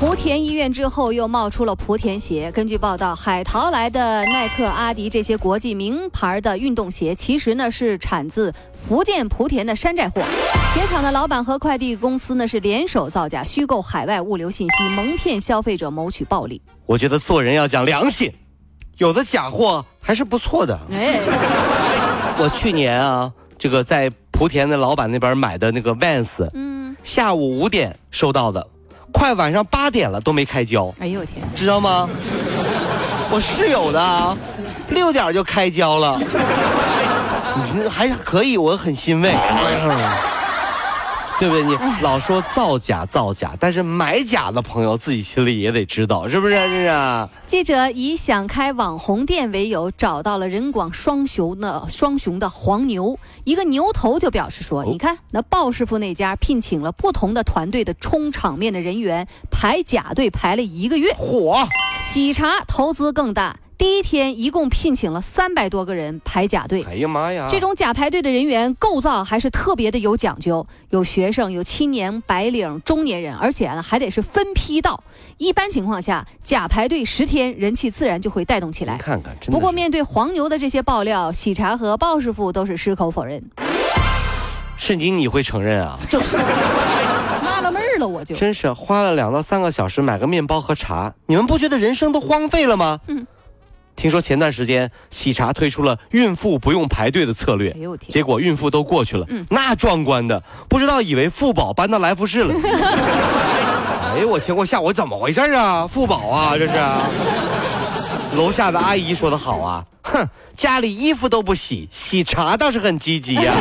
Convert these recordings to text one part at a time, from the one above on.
继莆田医院之后，又冒出了莆田鞋。根据报道，海淘来的耐克、阿迪这些国际名牌的运动鞋，其实呢是产自福建莆田的山寨货。鞋厂的老板和快递公司呢是联手造假，虚构海外物流信息，蒙骗消费者，谋取暴利。我觉得做人要讲良心，有的假货还是不错的。哎，我去年啊，这个在莆田的老板那边买的那个 Vans，嗯，下午五点收到的，快晚上八点了都没开胶，哎呦我天，知道吗？我室友的啊，六点就开胶了，你说还可以，我很欣慰。对不对？你老说造假造假，但是买假的朋友自己心里也得知道，是不是？这是。记者以想开网红店为由，找到了人广双雄的双雄的黄牛。一个牛头就表示说：“你看，那鲍师傅那家聘请了不同的团队的冲场面的人员排假队排了一个月，火。喜茶投资更大。”第一天一共聘请了三百多个人排假队。哎呀妈呀！这种假排队的人员构造还是特别的有讲究，有学生，有青年、白领、中年人，而且呢还得是分批到。一般情况下，假排队十天，人气自然就会带动起来。看看，不过面对黄牛的这些爆料，喜茶和鲍师傅都是矢口否认。是你你会承认啊？就是，纳了闷儿了，我就真是花了两到三个小时买个面包和茶，你们不觉得人生都荒废了吗？嗯。听说前段时间喜茶推出了孕妇不用排队的策略，结果孕妇都过去了，那壮观的不知道以为富宝搬到来福士了。哎呦我天，我吓我怎么回事啊？富宝啊，这是。楼下的阿姨说的好啊，哼，家里衣服都不洗，喜茶倒是很积极呀。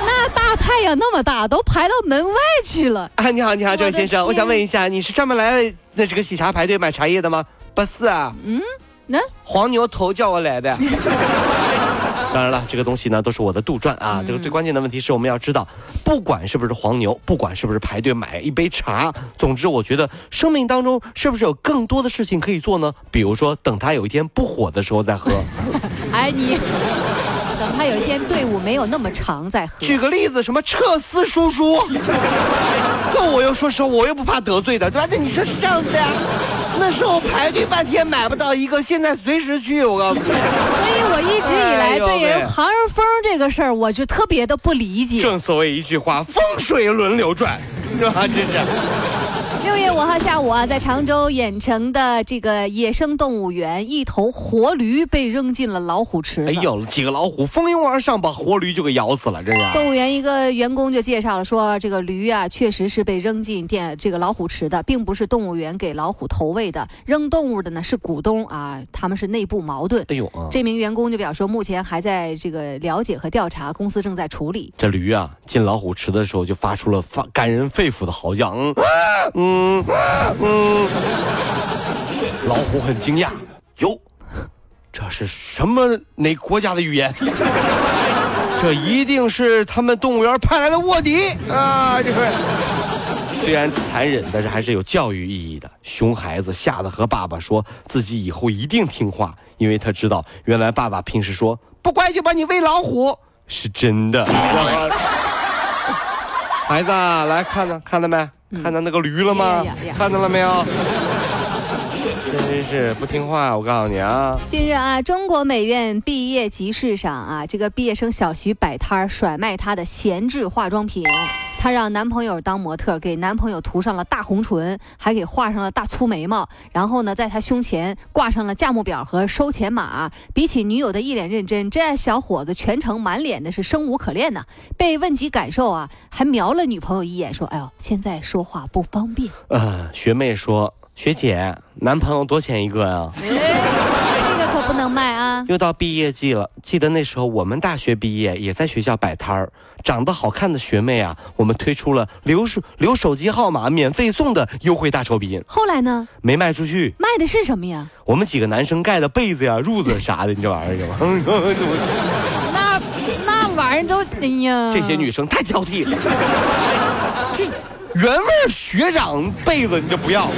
那大太阳那么大，都排到门外去了。啊，你好，你好，这位先生，我想问一下，你是专门来那这个喜茶排队买茶叶的吗？不是啊，嗯，那黄牛头叫我来的。当然了，这个东西呢都是我的杜撰啊。这个最关键的问题是我们要知道，不管是不是黄牛，不管是不是排队买一杯茶，总之我觉得生命当中是不是有更多的事情可以做呢？比如说等他有一天不火的时候再喝。哎你。等他有一天队伍没有那么长再喝。举个例子，什么撤丝叔叔，够我又说实话，我又不怕得罪的，对吧？那你说是这样子的呀？那时候排队半天买不到一个，现在随时去，我告诉你。所以我一直以来对人行人风这个事儿，我就特别的不理解。正所谓一句话，风水轮流转，是吧？这是。六月五号下午啊，在常州盐城的这个野生动物园，一头活驴被扔进了老虎池。哎呦，几个老虎蜂拥而上，把活驴就给咬死了，这是。动物园一个员工就介绍了说，这个驴啊，确实是被扔进电这个老虎池的，并不是动物园给老虎投喂的。扔动物的呢是股东啊，他们是内部矛盾。哎呦，这名员工就表示，目前还在这个了解和调查，公司正在处理。这驴啊，进老虎池的时候就发出了发感人肺腑的嚎叫，嗯嗯。嗯嗯，老虎很惊讶，哟，这是什么哪国家的语言？这一定是他们动物园派来的卧底啊！这是虽然残忍，但是还是有教育意义的。熊孩子吓得和爸爸说自己以后一定听话，因为他知道原来爸爸平时说不乖就把你喂老虎是真的。孩子，来看呢，看到没？看到那个驴了吗？看到了没有？真是不听话！我告诉你啊。近日啊，中国美院毕业集市上啊，这个毕业生小徐摆摊甩卖他的闲置化妆品。她让男朋友当模特，给男朋友涂上了大红唇，还给画上了大粗眉毛。然后呢，在他胸前挂上了价目表和收钱码。比起女友的一脸认真，这小伙子全程满脸的是生无可恋呐。被问及感受啊，还瞄了女朋友一眼，说：“哎呦，现在说话不方便。”呃，学妹说：“学姐，男朋友多钱一个呀？”这 卖啊。又到毕业季了，记得那时候我们大学毕业也在学校摆摊儿，长得好看的学妹啊，我们推出了留手留手机号码免费送的优惠大酬宾，后来呢？没卖出去。卖的是什么呀？我们几个男生盖的被子呀、褥子啥的，你这玩意儿是吧？那那玩意儿都，哎呀，这些女生太挑剔了，原味学长被子你就不要，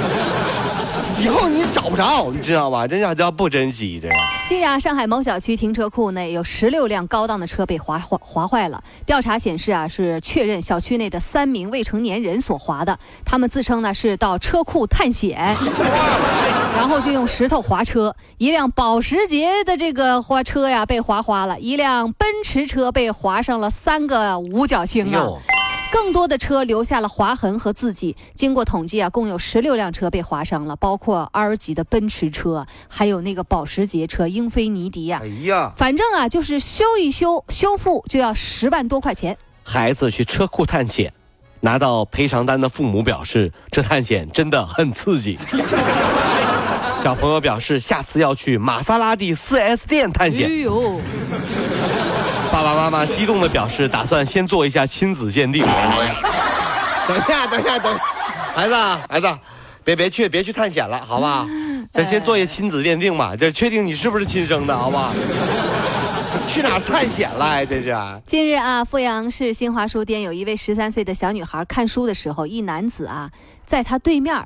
以后你找不着，你知道吧？这叫叫不珍惜，这。近日啊，上海某小区停车库内有十六辆高档的车被划划划坏了。调查显示啊，是确认小区内的三名未成年人所划的。他们自称呢是到车库探险，然后就用石头划车。一辆保时捷的这个花车呀被划花了，一辆奔驰车被划上了三个五角星啊。更多的车留下了划痕和字迹。经过统计啊，共有十六辆车被划伤了，包括 R 级的奔驰车，还有那个保时捷车、英菲尼迪呀。哎呀，反正啊，就是修一修、修复就要十万多块钱。孩子去车库探险，拿到赔偿单的父母表示，这探险真的很刺激。小朋友表示，下次要去玛莎拉蒂 4S 店探险。哎呦。爸爸妈妈激动地表示，打算先做一下亲子鉴定。等一下，等一下，等，孩子，孩子，别别去，别去探险了，好不好？咱先做一下亲子鉴定吧，这确定你是不是亲生的，好不好？去哪探险了？这是。近日啊，阜阳市新华书店有一位十三岁的小女孩看书的时候，一男子啊，在她对面，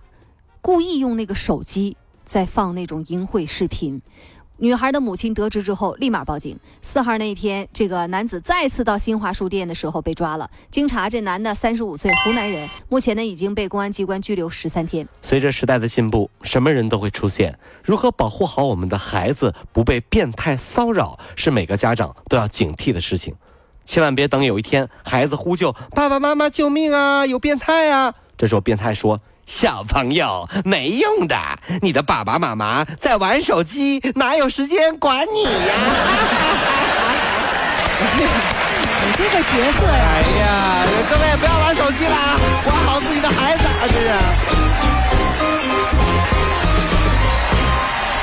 故意用那个手机在放那种淫秽视频。女孩的母亲得知之后，立马报警。四号那一天，这个男子再次到新华书店的时候被抓了。经查，这男的三十五岁，湖南人，目前呢已经被公安机关拘留十三天。随着时代的进步，什么人都会出现。如何保护好我们的孩子不被变态骚扰，是每个家长都要警惕的事情。千万别等有一天孩子呼救：“爸爸妈妈，救命啊！有变态啊！”这时候变态说。小朋友没用的，你的爸爸妈妈在玩手机，哪有时间管你呀？你这个角色呀！哎呀，各位不要玩手机了，